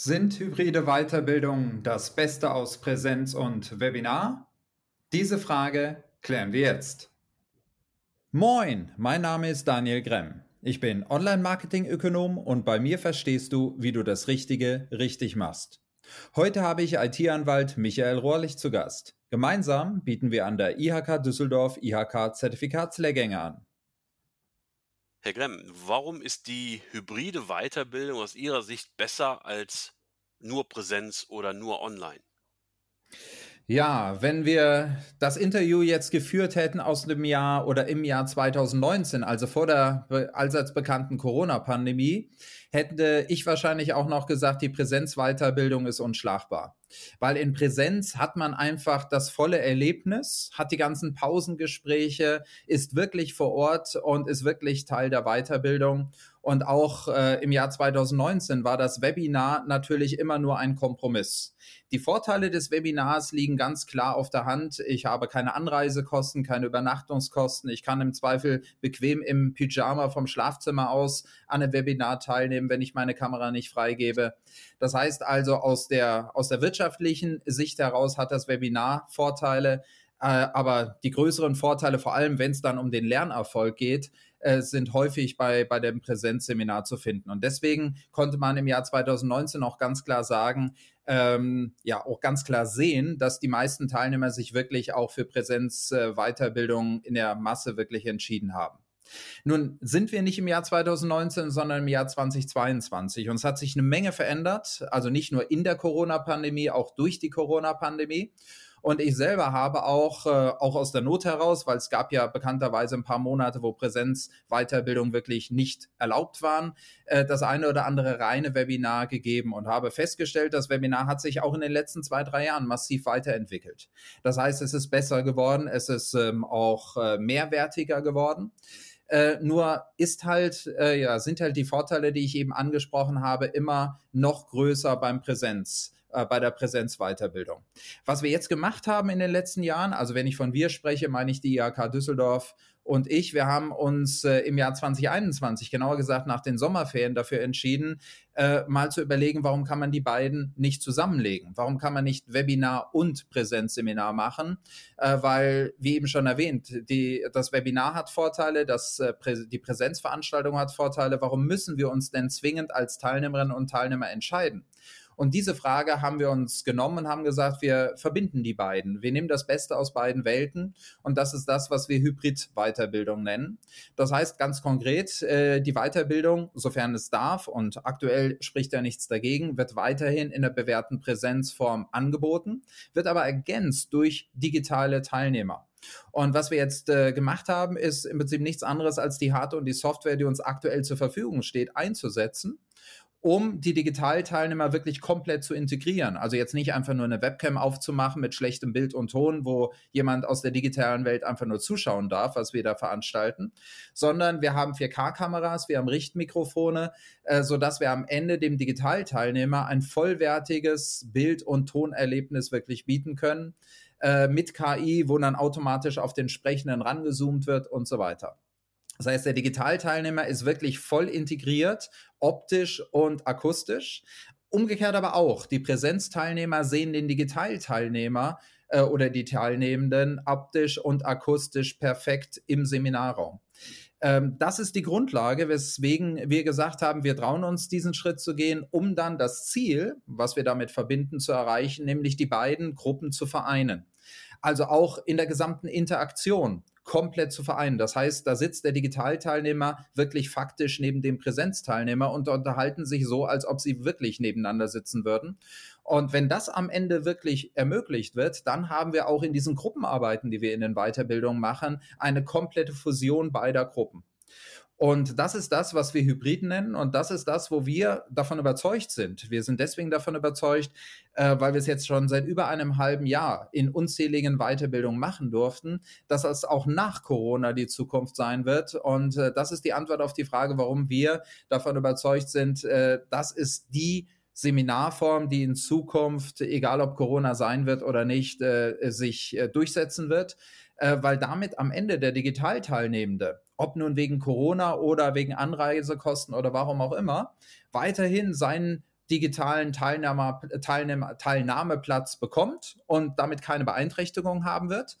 Sind hybride Weiterbildungen das Beste aus Präsenz und Webinar? Diese Frage klären wir jetzt. Moin, mein Name ist Daniel Gremm. Ich bin Online-Marketing-Ökonom und bei mir verstehst du, wie du das Richtige richtig machst. Heute habe ich IT-Anwalt Michael Rohrlich zu Gast. Gemeinsam bieten wir an der IHK Düsseldorf IHK Zertifikatslehrgänge an. Herr Gremm, warum ist die hybride Weiterbildung aus Ihrer Sicht besser als nur Präsenz oder nur online? Ja, wenn wir das Interview jetzt geführt hätten aus dem Jahr oder im Jahr 2019, also vor der allseits bekannten Corona-Pandemie, hätte ich wahrscheinlich auch noch gesagt, die Präsenzweiterbildung ist unschlagbar. Weil in Präsenz hat man einfach das volle Erlebnis, hat die ganzen Pausengespräche, ist wirklich vor Ort und ist wirklich Teil der Weiterbildung. Und auch äh, im Jahr 2019 war das Webinar natürlich immer nur ein Kompromiss. Die Vorteile des Webinars liegen ganz klar auf der Hand. Ich habe keine Anreisekosten, keine Übernachtungskosten. Ich kann im Zweifel bequem im Pyjama vom Schlafzimmer aus an einem Webinar teilnehmen, wenn ich meine Kamera nicht freigebe. Das heißt also, aus der, aus der wirtschaftlichen Sicht heraus hat das Webinar Vorteile. Äh, aber die größeren Vorteile, vor allem wenn es dann um den Lernerfolg geht, äh, sind häufig bei, bei dem Präsenzseminar zu finden. Und deswegen konnte man im Jahr 2019 auch ganz klar sagen, ähm, ja, auch ganz klar sehen, dass die meisten Teilnehmer sich wirklich auch für Präsenzweiterbildung äh, in der Masse wirklich entschieden haben. Nun sind wir nicht im Jahr 2019, sondern im Jahr 2022 und es hat sich eine Menge verändert, also nicht nur in der Corona-Pandemie, auch durch die Corona-Pandemie. Und ich selber habe auch, äh, auch aus der Not heraus, weil es gab ja bekannterweise ein paar Monate, wo Präsenzweiterbildung wirklich nicht erlaubt waren, äh, das eine oder andere reine Webinar gegeben und habe festgestellt, das Webinar hat sich auch in den letzten zwei, drei Jahren massiv weiterentwickelt. Das heißt, es ist besser geworden, es ist ähm, auch äh, mehrwertiger geworden. Äh, nur ist halt, äh, ja, sind halt die Vorteile, die ich eben angesprochen habe, immer noch größer beim Präsenz äh, bei der Präsenzweiterbildung. Was wir jetzt gemacht haben in den letzten Jahren, also wenn ich von wir spreche, meine ich die IHK Düsseldorf und ich, wir haben uns äh, im Jahr 2021, genauer gesagt nach den Sommerferien, dafür entschieden, äh, mal zu überlegen, warum kann man die beiden nicht zusammenlegen? Warum kann man nicht Webinar und Präsenzseminar machen? Äh, weil, wie eben schon erwähnt, die, das Webinar hat Vorteile, das, äh, Prä die Präsenzveranstaltung hat Vorteile. Warum müssen wir uns denn zwingend als Teilnehmerinnen und Teilnehmer entscheiden? Und diese Frage haben wir uns genommen und haben gesagt, wir verbinden die beiden. Wir nehmen das Beste aus beiden Welten und das ist das, was wir Hybrid-Weiterbildung nennen. Das heißt ganz konkret, äh, die Weiterbildung, sofern es darf und aktuell spricht ja nichts dagegen, wird weiterhin in der bewährten Präsenzform angeboten, wird aber ergänzt durch digitale Teilnehmer. Und was wir jetzt äh, gemacht haben, ist im Prinzip nichts anderes als die Hardware und die Software, die uns aktuell zur Verfügung steht, einzusetzen um die Digitalteilnehmer wirklich komplett zu integrieren. Also jetzt nicht einfach nur eine Webcam aufzumachen mit schlechtem Bild und Ton, wo jemand aus der digitalen Welt einfach nur zuschauen darf, was wir da veranstalten, sondern wir haben 4K-Kameras, wir haben Richtmikrofone, äh, sodass wir am Ende dem Digitalteilnehmer ein vollwertiges Bild- und Tonerlebnis wirklich bieten können äh, mit KI, wo dann automatisch auf den Sprechenden rangezoomt wird und so weiter. Das heißt, der Digitalteilnehmer ist wirklich voll integriert, optisch und akustisch. Umgekehrt aber auch, die Präsenzteilnehmer sehen den Digitalteilnehmer äh, oder die Teilnehmenden optisch und akustisch perfekt im Seminarraum. Ähm, das ist die Grundlage, weswegen wir gesagt haben, wir trauen uns diesen Schritt zu gehen, um dann das Ziel, was wir damit verbinden, zu erreichen, nämlich die beiden Gruppen zu vereinen. Also auch in der gesamten Interaktion komplett zu vereinen. Das heißt, da sitzt der Digitalteilnehmer wirklich faktisch neben dem Präsenzteilnehmer und unterhalten sich so, als ob sie wirklich nebeneinander sitzen würden. Und wenn das am Ende wirklich ermöglicht wird, dann haben wir auch in diesen Gruppenarbeiten, die wir in den Weiterbildungen machen, eine komplette Fusion beider Gruppen. Und das ist das, was wir Hybrid nennen. Und das ist das, wo wir davon überzeugt sind. Wir sind deswegen davon überzeugt, äh, weil wir es jetzt schon seit über einem halben Jahr in unzähligen Weiterbildungen machen durften, dass es auch nach Corona die Zukunft sein wird. Und äh, das ist die Antwort auf die Frage, warum wir davon überzeugt sind, äh, das ist die Seminarform, die in Zukunft, egal ob Corona sein wird oder nicht, äh, sich äh, durchsetzen wird, äh, weil damit am Ende der Digitalteilnehmende ob nun wegen Corona oder wegen Anreisekosten oder warum auch immer, weiterhin seinen digitalen Teilnahme, Teilnahme, Teilnahmeplatz bekommt und damit keine Beeinträchtigung haben wird.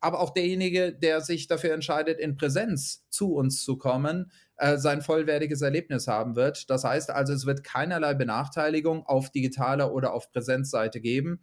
Aber auch derjenige, der sich dafür entscheidet, in Präsenz zu uns zu kommen, äh, sein vollwertiges Erlebnis haben wird. Das heißt also, es wird keinerlei Benachteiligung auf digitaler oder auf Präsenzseite geben.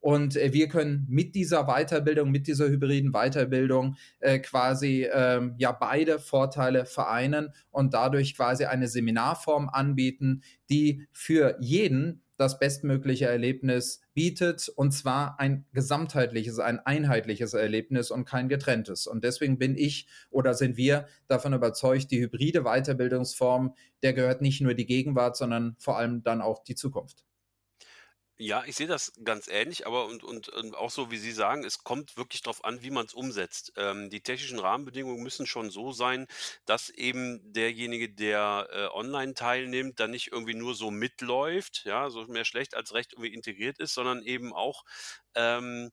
Und äh, wir können mit dieser Weiterbildung, mit dieser hybriden Weiterbildung äh, quasi ähm, ja beide Vorteile vereinen und dadurch quasi eine Seminarform anbieten, die für jeden das bestmögliche Erlebnis bietet und zwar ein gesamtheitliches, ein einheitliches Erlebnis und kein getrenntes. Und deswegen bin ich oder sind wir davon überzeugt, die hybride Weiterbildungsform, der gehört nicht nur die Gegenwart, sondern vor allem dann auch die Zukunft. Ja, ich sehe das ganz ähnlich, aber und, und, und auch so, wie Sie sagen, es kommt wirklich darauf an, wie man es umsetzt. Ähm, die technischen Rahmenbedingungen müssen schon so sein, dass eben derjenige, der äh, online teilnimmt, dann nicht irgendwie nur so mitläuft, ja, so mehr schlecht als recht irgendwie integriert ist, sondern eben auch ähm,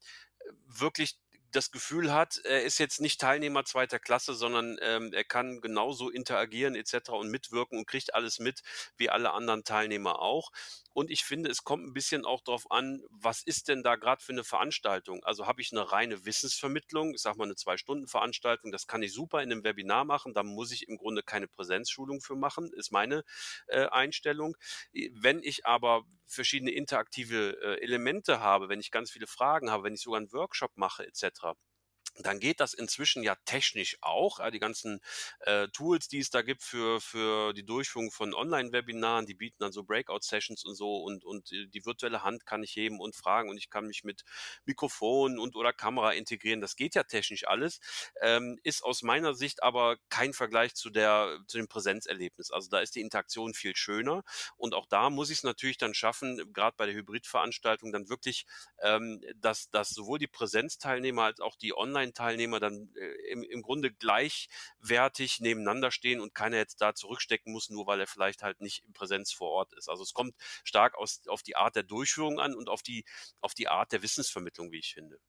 wirklich das Gefühl hat, er ist jetzt nicht Teilnehmer zweiter Klasse, sondern ähm, er kann genauso interagieren etc. und mitwirken und kriegt alles mit wie alle anderen Teilnehmer auch. Und ich finde, es kommt ein bisschen auch darauf an, was ist denn da gerade für eine Veranstaltung? Also habe ich eine reine Wissensvermittlung, ich sage mal eine Zwei-Stunden-Veranstaltung, das kann ich super in einem Webinar machen, da muss ich im Grunde keine Präsenzschulung für machen, ist meine äh, Einstellung. Wenn ich aber verschiedene interaktive äh, Elemente habe, wenn ich ganz viele Fragen habe, wenn ich sogar einen Workshop mache etc., dann geht das inzwischen ja technisch auch. Die ganzen äh, Tools, die es da gibt für, für die Durchführung von Online-Webinaren, die bieten dann so Breakout-Sessions und so und, und die virtuelle Hand kann ich heben und fragen und ich kann mich mit Mikrofon und oder Kamera integrieren. Das geht ja technisch alles, ähm, ist aus meiner Sicht aber kein Vergleich zu, der, zu dem Präsenzerlebnis. Also da ist die Interaktion viel schöner und auch da muss ich es natürlich dann schaffen, gerade bei der Hybridveranstaltung dann wirklich, ähm, dass, dass sowohl die Präsenzteilnehmer als auch die Online- Online-Teilnehmer dann äh, im, im Grunde gleichwertig nebeneinander stehen und keiner jetzt da zurückstecken muss, nur weil er vielleicht halt nicht in Präsenz vor Ort ist. Also es kommt stark aus, auf die Art der Durchführung an und auf die, auf die Art der Wissensvermittlung, wie ich finde.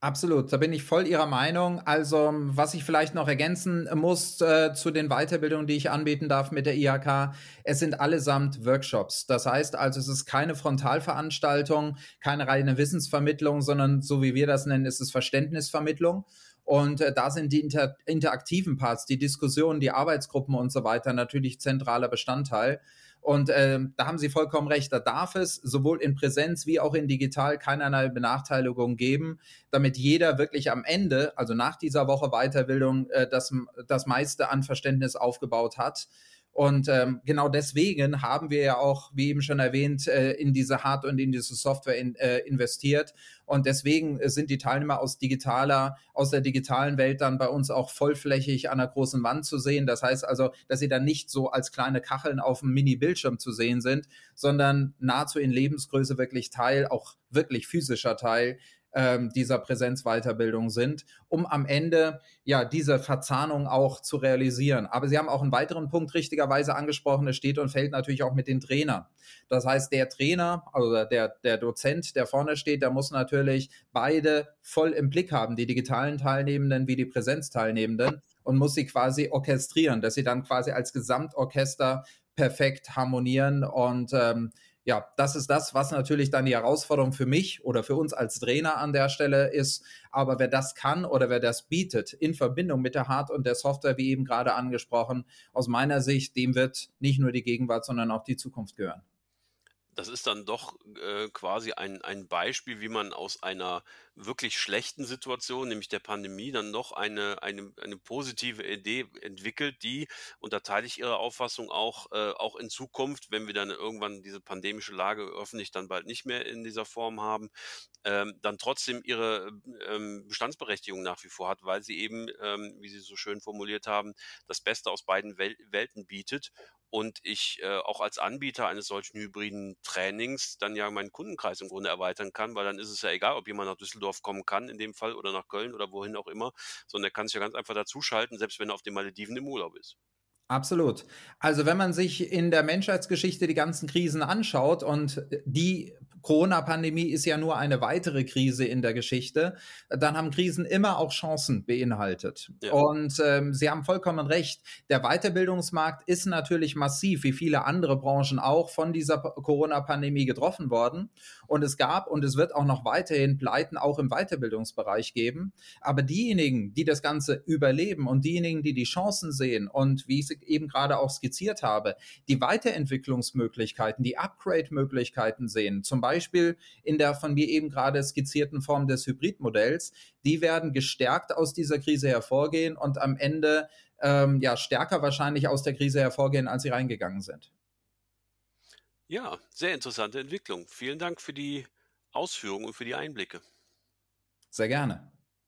Absolut, da bin ich voll Ihrer Meinung. Also, was ich vielleicht noch ergänzen muss äh, zu den Weiterbildungen, die ich anbieten darf mit der IHK, es sind allesamt Workshops. Das heißt also, es ist keine Frontalveranstaltung, keine reine Wissensvermittlung, sondern so wie wir das nennen, ist es Verständnisvermittlung. Und äh, da sind die inter interaktiven Parts, die Diskussionen, die Arbeitsgruppen und so weiter natürlich zentraler Bestandteil. Und äh, da haben Sie vollkommen recht, da darf es sowohl in Präsenz wie auch in digital keinerlei Benachteiligung geben, damit jeder wirklich am Ende, also nach dieser Woche Weiterbildung, äh, das, das meiste an Verständnis aufgebaut hat. Und ähm, genau deswegen haben wir ja auch, wie eben schon erwähnt, äh, in diese Hard- und in diese Software in, äh, investiert. Und deswegen sind die Teilnehmer aus digitaler, aus der digitalen Welt dann bei uns auch vollflächig an der großen Wand zu sehen. Das heißt also, dass sie dann nicht so als kleine Kacheln auf dem Mini-Bildschirm zu sehen sind, sondern nahezu in Lebensgröße wirklich Teil, auch wirklich physischer Teil ähm, dieser Präsenzweiterbildung sind, um am Ende ja diese Verzahnung auch zu realisieren. Aber Sie haben auch einen weiteren Punkt richtigerweise angesprochen, es steht und fällt natürlich auch mit den Trainern. Das heißt, der Trainer, also der, der Dozent, der vorne steht, der muss natürlich beide voll im Blick haben, die digitalen Teilnehmenden wie die Präsenzteilnehmenden und muss sie quasi orchestrieren, dass sie dann quasi als Gesamtorchester perfekt harmonieren und ähm, ja, das ist das, was natürlich dann die Herausforderung für mich oder für uns als Trainer an der Stelle ist. Aber wer das kann oder wer das bietet in Verbindung mit der Hard- und der Software, wie eben gerade angesprochen, aus meiner Sicht, dem wird nicht nur die Gegenwart, sondern auch die Zukunft gehören das ist dann doch äh, quasi ein, ein Beispiel, wie man aus einer wirklich schlechten Situation, nämlich der Pandemie, dann noch eine, eine, eine positive Idee entwickelt, die, und da teile ich Ihre Auffassung auch, äh, auch in Zukunft, wenn wir dann irgendwann diese pandemische Lage öffentlich dann bald nicht mehr in dieser Form haben, ähm, dann trotzdem ihre ähm, Bestandsberechtigung nach wie vor hat, weil sie eben, ähm, wie Sie so schön formuliert haben, das Beste aus beiden Wel Welten bietet und ich äh, auch als Anbieter eines solchen hybriden Trainings dann ja meinen Kundenkreis im Grunde erweitern kann, weil dann ist es ja egal, ob jemand nach Düsseldorf kommen kann in dem Fall oder nach Köln oder wohin auch immer, sondern er kann sich ja ganz einfach dazuschalten, selbst wenn er auf den Malediven im Urlaub ist. Absolut. Also wenn man sich in der Menschheitsgeschichte die ganzen Krisen anschaut und die Corona-Pandemie ist ja nur eine weitere Krise in der Geschichte. Dann haben Krisen immer auch Chancen beinhaltet. Ja. Und ähm, Sie haben vollkommen recht. Der Weiterbildungsmarkt ist natürlich massiv, wie viele andere Branchen auch, von dieser Corona-Pandemie getroffen worden. Und es gab und es wird auch noch weiterhin Pleiten auch im Weiterbildungsbereich geben. Aber diejenigen, die das Ganze überleben und diejenigen, die die Chancen sehen und wie ich es eben gerade auch skizziert habe, die Weiterentwicklungsmöglichkeiten, die Upgrade-Möglichkeiten sehen, zum Beispiel in der von mir eben gerade skizzierten Form des Hybridmodells, die werden gestärkt aus dieser Krise hervorgehen und am Ende ähm, ja stärker wahrscheinlich aus der Krise hervorgehen, als sie reingegangen sind. Ja, sehr interessante Entwicklung. Vielen Dank für die Ausführungen und für die Einblicke. Sehr gerne.